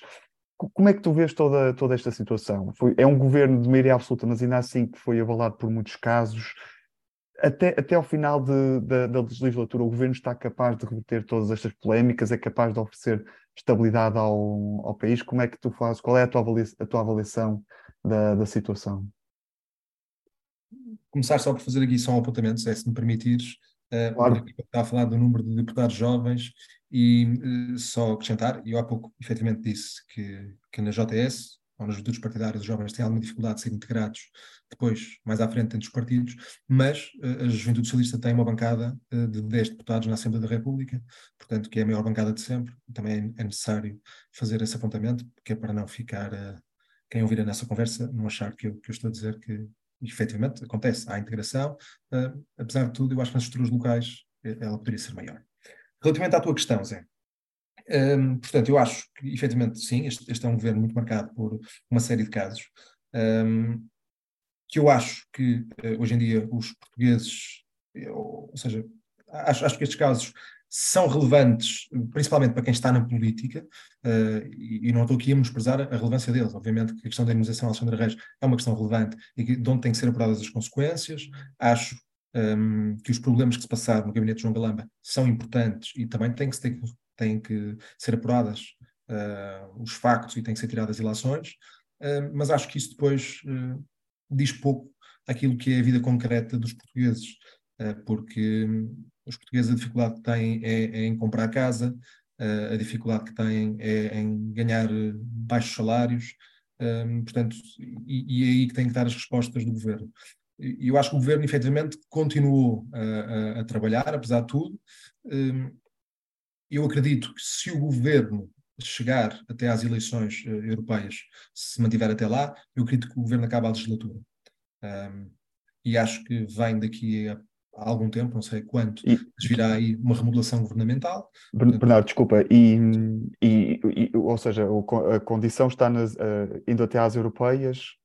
Como é que tu vês toda, toda esta situação? Foi, é um governo de maioria absoluta, mas ainda assim que foi avalado por muitos casos até, até ao final de, de, da legislatura, o governo está capaz de reverter todas estas polémicas, é capaz de oferecer estabilidade ao, ao país. Como é que tu fazes? Qual é a tua avaliação, a tua avaliação da, da situação?
Começar só por fazer aqui só um apontamento, se me permitires. Uh, claro. Está a falar do número de deputados jovens e uh, só acrescentar, e eu há pouco efetivamente disse que, que na JS ou nas juventudes partidárias, os jovens têm alguma dificuldade de ser integrados depois, mais à frente, dentro dos partidos, mas uh, a Juventude Socialista tem uma bancada uh, de 10 deputados na Assembleia da República, portanto, que é a maior bancada de sempre. Também é, é necessário fazer esse apontamento, que é para não ficar, uh, quem ouvir a nossa conversa, não achar que eu, que eu estou a dizer que efetivamente acontece. Há integração, apesar de tudo, eu acho que nas estruturas locais ela poderia ser maior. Relativamente à tua questão, Zé, um, portanto, eu acho que, efetivamente, sim, este, este, é um governo muito marcado por uma série de casos, um, que eu acho que, uh, hoje em dia, os portugueses, ou, ou seja, acho, acho, que estes casos são relevantes, principalmente para quem está na política, uh, e, e, não estou aqui a menosprezar a relevância deles. Obviamente que a questão da imunização Alexandre Reis é uma questão relevante e que, de onde têm que ser apuradas as consequências. Acho um, que os problemas que se passaram no gabinete de João Galamba são importantes e também têm que, têm que ser apuradas uh, os factos e têm que ser tiradas ilações, uh, mas acho que isso depois diz pouco aquilo que é a vida concreta dos portugueses, porque os portugueses a dificuldade que têm é, é em comprar casa, a dificuldade que têm é em ganhar baixos salários, portanto, e, e é aí que têm que dar as respostas do governo. E eu acho que o governo, efetivamente, continuou a, a, a trabalhar, apesar de tudo, eu acredito que se o governo chegar até às eleições uh, europeias, se mantiver até lá, eu acredito que o governo acaba a legislatura. Um, e acho que vem daqui a, a algum tempo, não sei quanto, e, virá aí uma remodelação governamental.
Bernardo, desculpa, e, e, e, ou seja, a condição está nas, uh, indo até às europeias,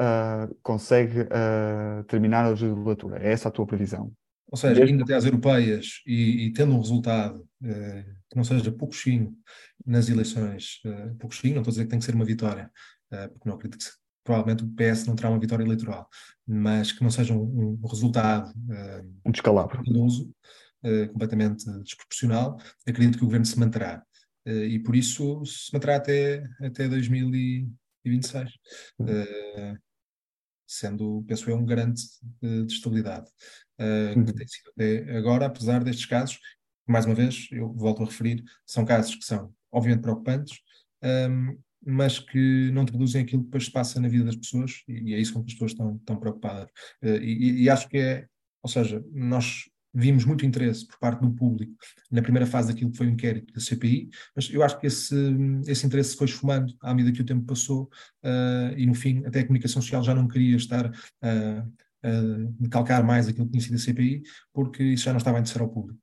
uh, consegue uh, terminar a legislatura. É essa a tua previsão?
Ou seja, indo até às europeias e, tendo um resultado que não seja pouquinho nas eleições, pouquinho, não estou a dizer que tem que ser uma vitória, porque não acredito que provavelmente o PS não terá uma vitória eleitoral, mas que não seja um, um resultado uh,
um descalabro
uh, completamente desproporcional, acredito que o governo se manterá. e por isso se manterá até, até 2026. Uh, sendo, penso eu, um garante de, de estabilidade. Uh, que tem sido até agora, apesar destes casos, mais uma vez, eu volto a referir, são casos que são obviamente preocupantes, um, mas que não traduzem aquilo que depois se passa na vida das pessoas, e, é isso com que as pessoas estão, estão preocupadas. Uh, e, e, acho que é, ou seja, nós vimos muito interesse por parte do público na primeira fase daquilo que foi o inquérito da CPI, mas eu acho que esse, esse interesse se foi esfumando à medida que o tempo passou uh, e no fim até a comunicação social já não queria estar uh, a calcar mais aquilo que tinha sido a CPI, porque isso já não estava a interessar ao público.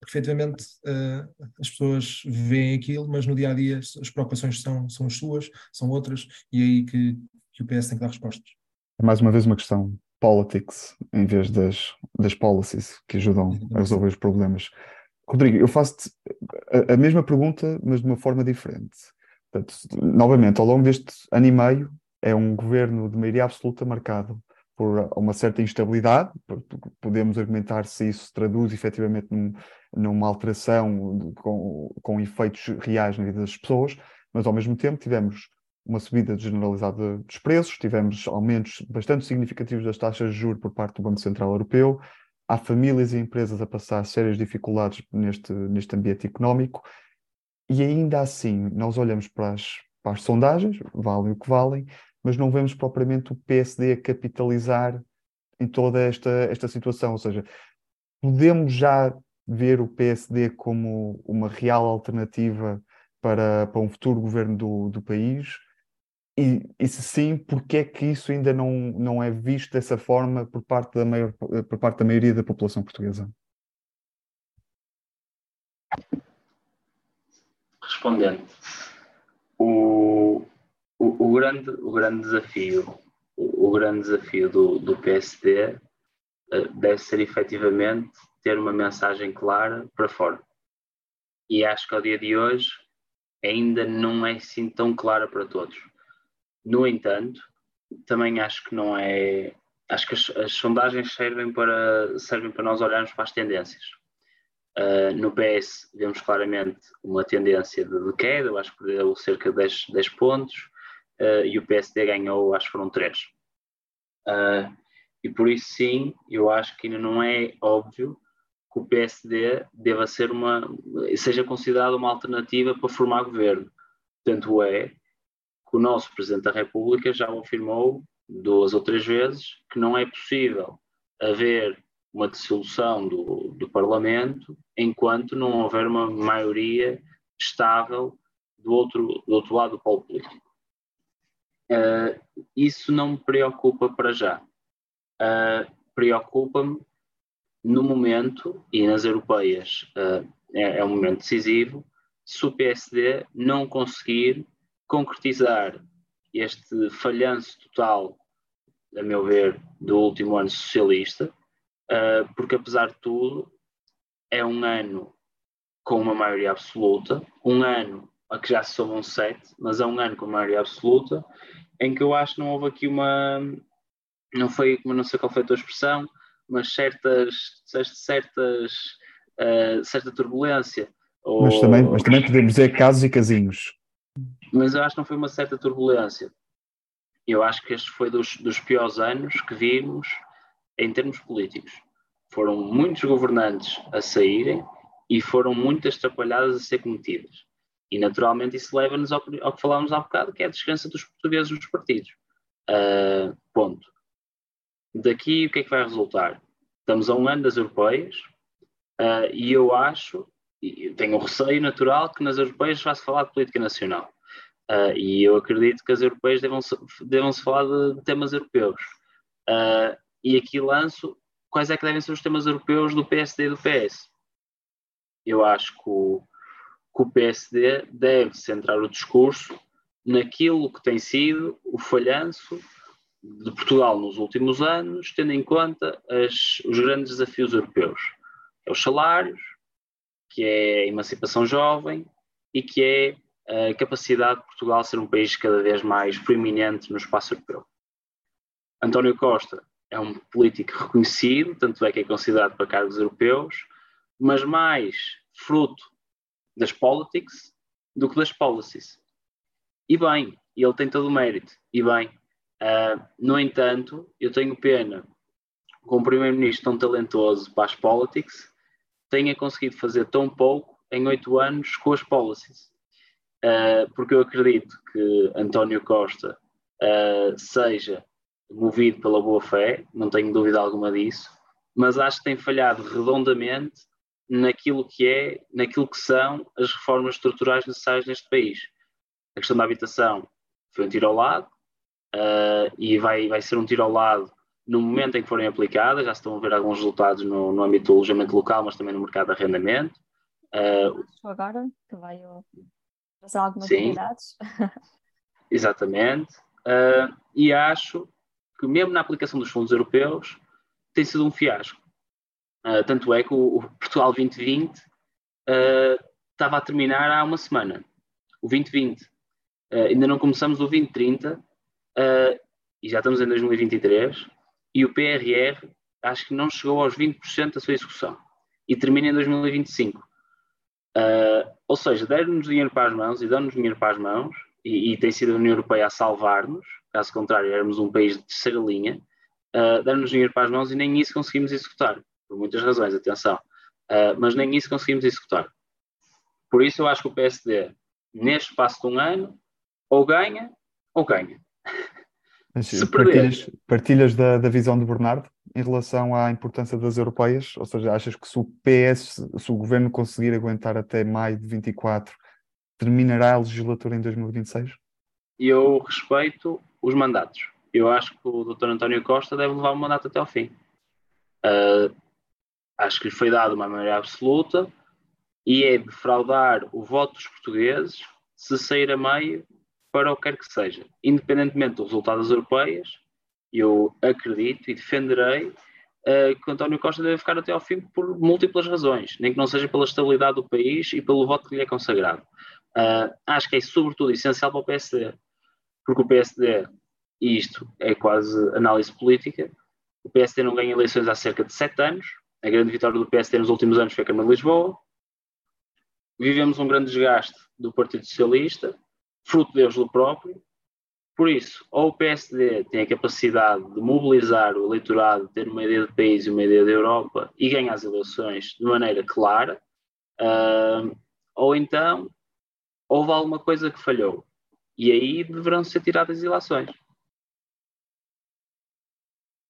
Porque efetivamente uh, as pessoas veem aquilo, mas no dia a dia as preocupações são, são as suas, são outras, e é aí que, que o PS tem que dar respostas.
É mais uma vez uma questão politics em vez das, das policies que ajudam a resolver os problemas. Rodrigo, eu faço-te a, a, mesma pergunta, mas de uma forma diferente. Portanto, novamente, ao longo deste ano e meio, é um governo de maioria absoluta marcado por uma certa instabilidade. Podemos argumentar se isso se traduz efetivamente num, numa alteração com, com efeitos reais na vida das pessoas, mas ao mesmo tempo tivemos uma subida generalizada dos preços, tivemos aumentos bastante significativos das taxas de juros por parte do Banco Central Europeu, há famílias e empresas a passar sérias dificuldades neste, neste ambiente económico, e ainda assim nós olhamos para as, para as sondagens, valem o que valem, mas não vemos propriamente o PSD a capitalizar em toda esta, esta situação, ou seja, podemos já ver o PSD como uma real alternativa para, para um futuro governo do, do país? E, e se sim, porquê é que isso ainda não, não é visto dessa forma por parte da, maior, por parte da maioria da população portuguesa?
Respondendo, o, o, o, grande, o grande desafio, o, o grande desafio do, do PSD uh, eh, deve ser efetivamente ter uma mensagem clara para fora. E acho que ao dia de hoje ainda não é assim tão clara para todos. No entanto, também acho que não é. Acho que as, as sondagens servem para, servem para nós olharmos para as tendências. Uh, no PS vemos claramente uma tendência de, queda, eu acho que perdeu cerca de 10, 10 pontos, uh, e o PSD ganhou, acho que foram 3. Uh, e por isso sim, eu acho que ainda não é óbvio que o PSD deva ser uma, seja considerado uma alternativa para formar governo. Tanto é que o nosso Presidente da República já o afirmou duas ou três vezes que não é possível haver uma dissolução do, do Parlamento enquanto não houver uma maioria estável do outro, do outro lado do polo político. Uh, isso não me preocupa para já. Uh, Preocupa-me no momento, e nas europeias uh, é, é um momento decisivo, se o PSD não conseguir concretizar este falhanço total, a meu ver, do último ano socialista, porque apesar de tudo, é um ano com uma maioria absoluta, um ano a que já se somam sete, mas é um ano com maioria absoluta, em que eu acho que não houve aqui uma. Não foi, não sei qual foi a tua expressão, mas certas. certas uh, certa turbulência.
Mas, também, mas também podemos dizer casos e casinhos
mas eu acho que não foi uma certa turbulência. Eu acho que este foi dos, dos piores anos que vimos em termos políticos. Foram muitos governantes a saírem e foram muitas atrapalhadas a ser cometidas. E naturalmente isso leva-nos ao, ao, que falámos há bocado, que é a descrença dos portugueses nos partidos. Uh, ponto. Daqui o que é que vai resultar? Estamos a um ano das europeias uh, e eu acho, e tenho um receio natural, que nas europeias vai-se falar de política nacional. Uh, e eu acredito que as europeias devam-se devam -se falar de, temas europeus. E aqui lanço quais é que devem ser os temas europeus do PSD e do PS. Eu acho que o, que o PSD deve centrar o discurso naquilo que tem sido o falhanço de Portugal nos últimos anos, tendo em conta as, os grandes desafios europeus. É os salários, que é a emancipação jovem e que é a capacidade de Portugal ser um país cada vez mais proeminente no espaço europeu. António Costa é um político reconhecido, tanto é que é considerado para cargos europeus, mas mais fruto das politics do que das policies. E bem, ele tem todo o mérito, e bem. Uh, no entanto, eu tenho pena com um primeiro-ministro tão talentoso para as politics tenha conseguido fazer tão pouco em oito anos com as policies. Uh, porque eu acredito que António Costa uh, seja movido pela boa fé, não tenho dúvida alguma disso, mas acho que tem falhado redondamente naquilo que é, naquilo que são as reformas estruturais necessárias neste país. A questão da habitação foi um tiro ao lado uh, e vai, vai ser um tiro ao lado no momento em que forem aplicadas, já se estão a ver alguns resultados no, no âmbito do alojamento local, mas também no mercado de arrendamento.
Uh, agora que vai trazer algumas sim, novidades.
exatamente. Uh, e acho que mesmo na aplicação dos fundos europeus tem sido um fiasco. Uh, tanto é que o, o Portugal 2020 uh, estava a terminar há uma semana. O 2020. Uh, ainda não começamos o 2030 e já estamos em 2023. E o PRR acho que não chegou aos 20% da sua execução e termina em 2025. ou seja, deram-nos dinheiro para as mãos e dão-nos dinheiro para as mãos, e, e tem sido a União Europeia a salvar-nos, caso contrário, éramos um país de terceira linha, deram-nos dinheiro para as mãos e nem isso conseguimos executar por muitas razões, atenção, uh, mas nem isso conseguimos executar. Por isso eu acho que o PSD, neste espaço de um ano, ou ganha ou ganha.
Se partilhas, partilhas da, da, visão de Bernardo em relação à importância das europeias? Ou seja, achas que se o PS, se o governo conseguir aguentar até maio de 24, terminará a legislatura em 2026?
Eu respeito os mandatos. Eu acho que o Dr. António Costa deve levar o mandato até ao fim. Uh, acho que lhe foi dada uma maioria absoluta e é defraudar o voto dos portugueses se sair a meio para o que quer que seja. Independentemente do resultado das europeias, eu acredito e defenderei uh, que António Costa deve ficar até ao fim por múltiplas razões, nem que não seja pela estabilidade do país e pelo voto que lhe é consagrado. Uh, acho que é sobretudo essencial para o PSD, porque o PSD, e isto é quase análise política, o PSD não ganha eleições há cerca de sete anos, a grande vitória do PSD nos últimos anos foi a Câmara de Lisboa. Vivemos um grande desgaste do Partido Socialista, fruto deles do próprio. Por isso, ou o PSD tem a capacidade de mobilizar o eleitorado, ter uma ideia de país e uma ideia da Europa e ganhar as eleições de maneira clara, uh, ou então houve alguma coisa que falhou. E aí deverão ser tiradas as eleições.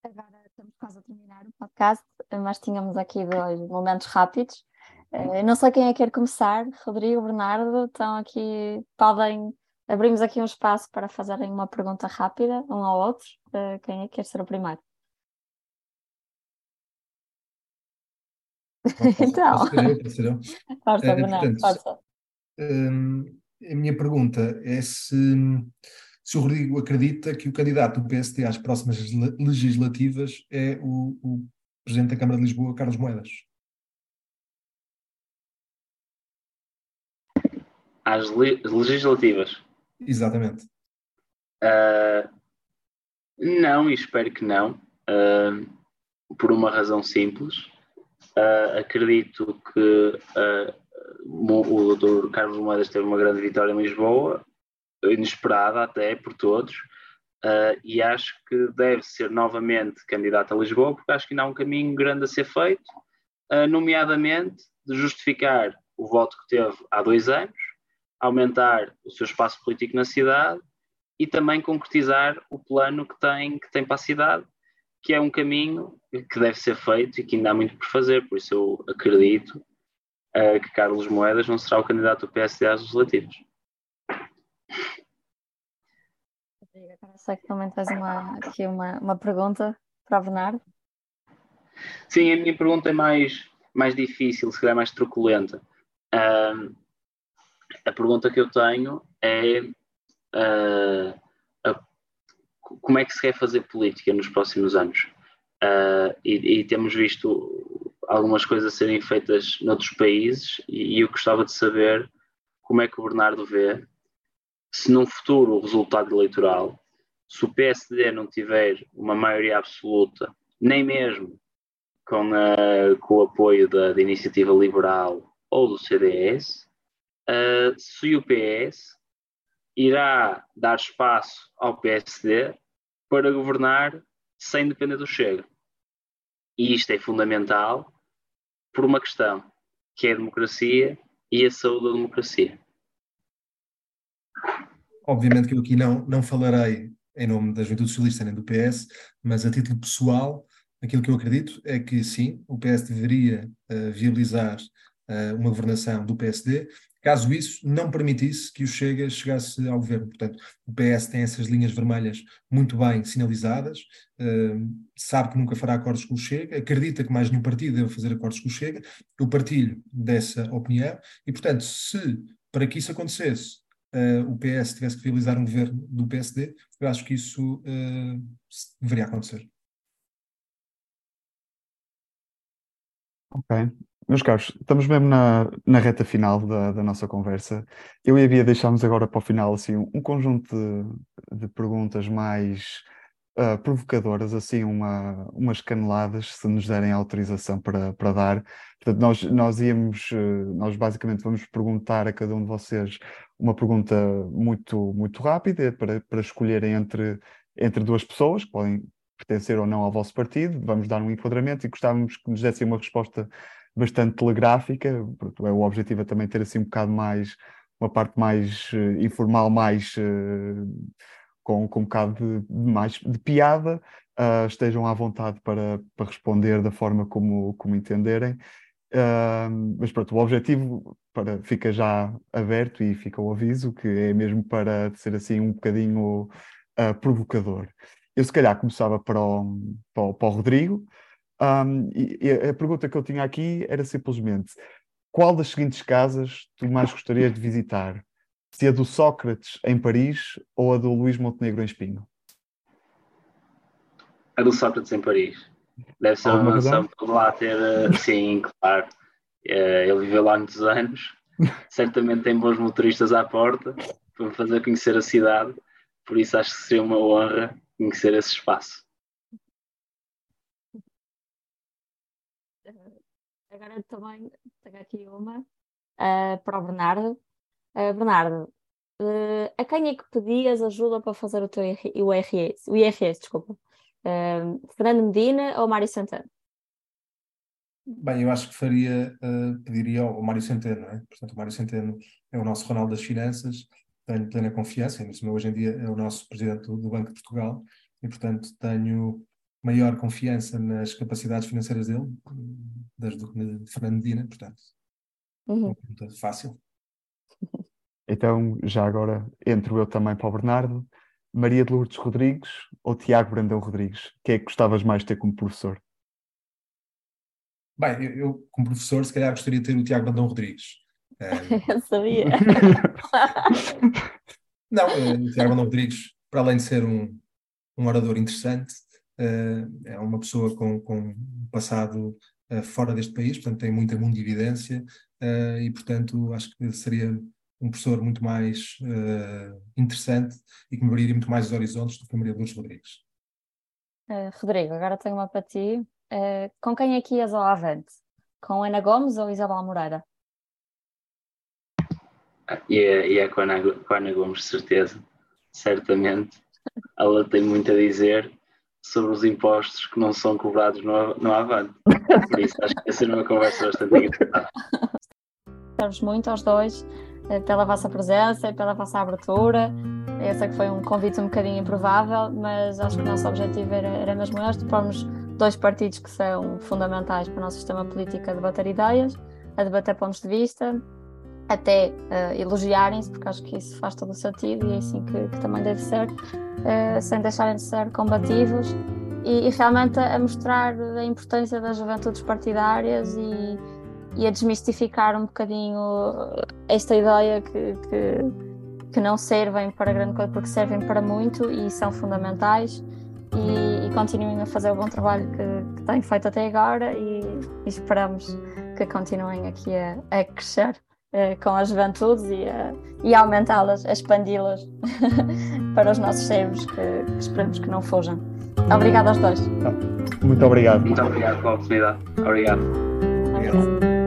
Agora estamos quase a terminar o podcast, mas tínhamos aqui dois momentos rápidos. Uh, não sei quem é que quer começar, Rodrigo, Bernardo, estão aqui, podem, abrimos aqui um espaço para fazerem uma pergunta rápida, um ao outro. Uh, quem é que quer ser o primeiro? então,
Força, Bernardo, força. Hum, a minha pergunta é se se o Rodrigo acredita que o candidato do PSD às próximas legislativas é o, o Presidente da Câmara de Lisboa, Carlos Moedas.
Às legislativas?
Exatamente.
Uh, não, e espero que não, uh, por uma razão simples. Uh, acredito que o Dr. Carlos Moedas teve uma grande vitória em Lisboa inesperada até por todos, uh, e acho que deve ser novamente candidato a Lisboa, porque acho que ainda há um caminho grande a ser feito, uh, nomeadamente de justificar o voto que teve há dois anos, aumentar o seu espaço político na cidade e também concretizar o plano que tem, que tem para a cidade, que é um caminho que deve ser feito e que ainda há muito por fazer, por isso eu acredito uh, que Carlos Moedas não será o candidato do PSD às legislativas.
Sei que também tens uma, aqui uma, uma pergunta para Bernardo.
Sim, a minha pergunta é mais, mais difícil, se calhar mais truculenta. Uh, a pergunta que eu tenho é uh, a, como é que se quer fazer política nos próximos anos? Uh, e, e, temos visto algumas coisas serem feitas noutros países e, e eu gostava de saber como é que o Bernardo vê se num futuro resultado eleitoral, se o PSD não tiver uma maioria absoluta, nem mesmo com, a, com o apoio da, da, Iniciativa Liberal ou do CDS, uh, se o PS irá dar espaço ao PSD para governar sem depender do Chega. E isto é fundamental por uma questão, que é a democracia e a saúde da democracia.
Obviamente que eu aqui não, não falarei em nome da Juventude Socialista nem do PS, mas a título pessoal, aquilo que eu acredito é que sim, o PS deveria uh, viabilizar uh, uma governação do PSD, caso isso não permitisse que o Chega chegasse ao governo. Portanto, o PS tem essas linhas vermelhas muito bem sinalizadas, uh, sabe que nunca fará acordos com o Chega, acredita que mais nenhum partido deve fazer acordos com o Chega, eu partilho dessa opinião, e portanto, se para que isso acontecesse uh, o PS tivesse que viabilizar um governo do PSD, eu acho que isso uh, deveria acontecer.
Ok. Meus caros, estamos mesmo na, na reta final da, da nossa conversa. Eu e a Bia deixámos agora para o final assim, um conjunto de, de perguntas mais uh, provocadoras, assim, uma, umas caneladas, se nos derem autorização para, para dar. Portanto, nós, nós íamos, uh, nós basicamente vamos perguntar a cada um de vocês uma pergunta muito, muito rápida para, para escolherem entre, entre duas pessoas que podem pertencer ou não ao vosso partido, vamos dar um enquadramento e gostávamos que nos dessem uma resposta bastante telegráfica. É o objetivo é também ter assim um bocado mais, uma parte mais uh, informal, mais uh, com, com um bocado de mais de piada. Uh, estejam à vontade para, para responder da forma como, como entenderem. Mas pronto, o objetivo para, fica já aberto e fica o aviso que é mesmo para ser assim um bocadinho provocador. Eu se calhar começava para o, para o, para o Rodrigo. Um, e, e, a pergunta que eu tinha aqui era simplesmente: qual das seguintes casas tu mais gostarias de visitar? Se a do Sócrates em Paris ou a do Luís Montenegro em Espinho?
A do Sócrates em Paris. Deve ser uma mansão para lá ter, eh, sim, claro. Eh, ele viveu lá muitos anos, certamente tem bons motoristas à porta para me fazer conhecer a cidade, por isso acho que seria uma honra conhecer esse espaço.
Agora também tenho aqui uma uh, para o Bernardo. Uh, Bernardo, uh, a quem é que pedias ajuda para fazer o teu IRS? O IRS, desculpa. Fernando Medina ou Mário Santana?
Bem, eu acho que faria, pediria ao Mário Centeno, não é? Portanto, o Mário Centeno é o nosso Ronaldo das Finanças, tenho plena confiança, e hoje em dia é o nosso presidente do, do Banco de Portugal, e portanto tenho maior confiança nas capacidades financeiras dele, desde o de Fernando Medina, portanto, uhum. uma pergunta fácil.
Então, já agora entro eu também para o Bernardo. Maria de Lourdes Rodrigues ou Tiago Brandão Rodrigues? Quem é que gostavas mais de ter como professor?
Bem, eu, eu, como professor, se calhar gostaria de ter o Tiago Brandão Rodrigues.
eu sabia.
Não, eh, o Tiago Brandão Rodrigues, para além de ser um, um orador interessante, uh, é uma pessoa com, com um passado uh, fora deste país, portanto tem muita mundividência e, portanto, acho que seria um professor muito mais interessante e que me abriria muito mais os horizontes do que a Maria Lourdes Rodrigues.
Rodrigo, agora tenho uma para ti. com quem é que ias ao Avante? Com Ana Gomes ou Isabel Moreira?
E é, e é com, a Ana, com a Ana Gomes, certeza, certamente. Ela tem muito a dizer sobre os impostos que não são cobrados no, no Avante. Por isso acho que vai ser uma conversa bastante engraçada.
Agradecemos muito aos dois pela vossa presença e pela vossa abertura. Eu sei que foi um convite um bocadinho improvável, mas acho que o nosso objetivo era, era mesmo este: pormos dois partidos que são fundamentais para o nosso sistema político a debater ideias, a debater pontos de vista até uh, elogiarem-se, porque acho que isso faz todo o sentido e é assim que, que também deve ser, uh, sem deixarem de ser combativos e, e, realmente a mostrar a importância das juventudes partidárias e, e a desmistificar um bocadinho esta ideia que, que, que, não servem para grande coisa, porque servem para muito e são fundamentais. E, e continuem a fazer o bom trabalho que, que têm feito até agora e, e esperamos que continuem aqui a, a crescer. Eh, com as juventudes e, uh, e aumentá-las, expandi-las para os nossos cérebros que, que, esperamos que não fujam. Obrigada aos dois.
Muito obrigado.
Muito obrigado pela oportunidade. Obrigado. obrigado.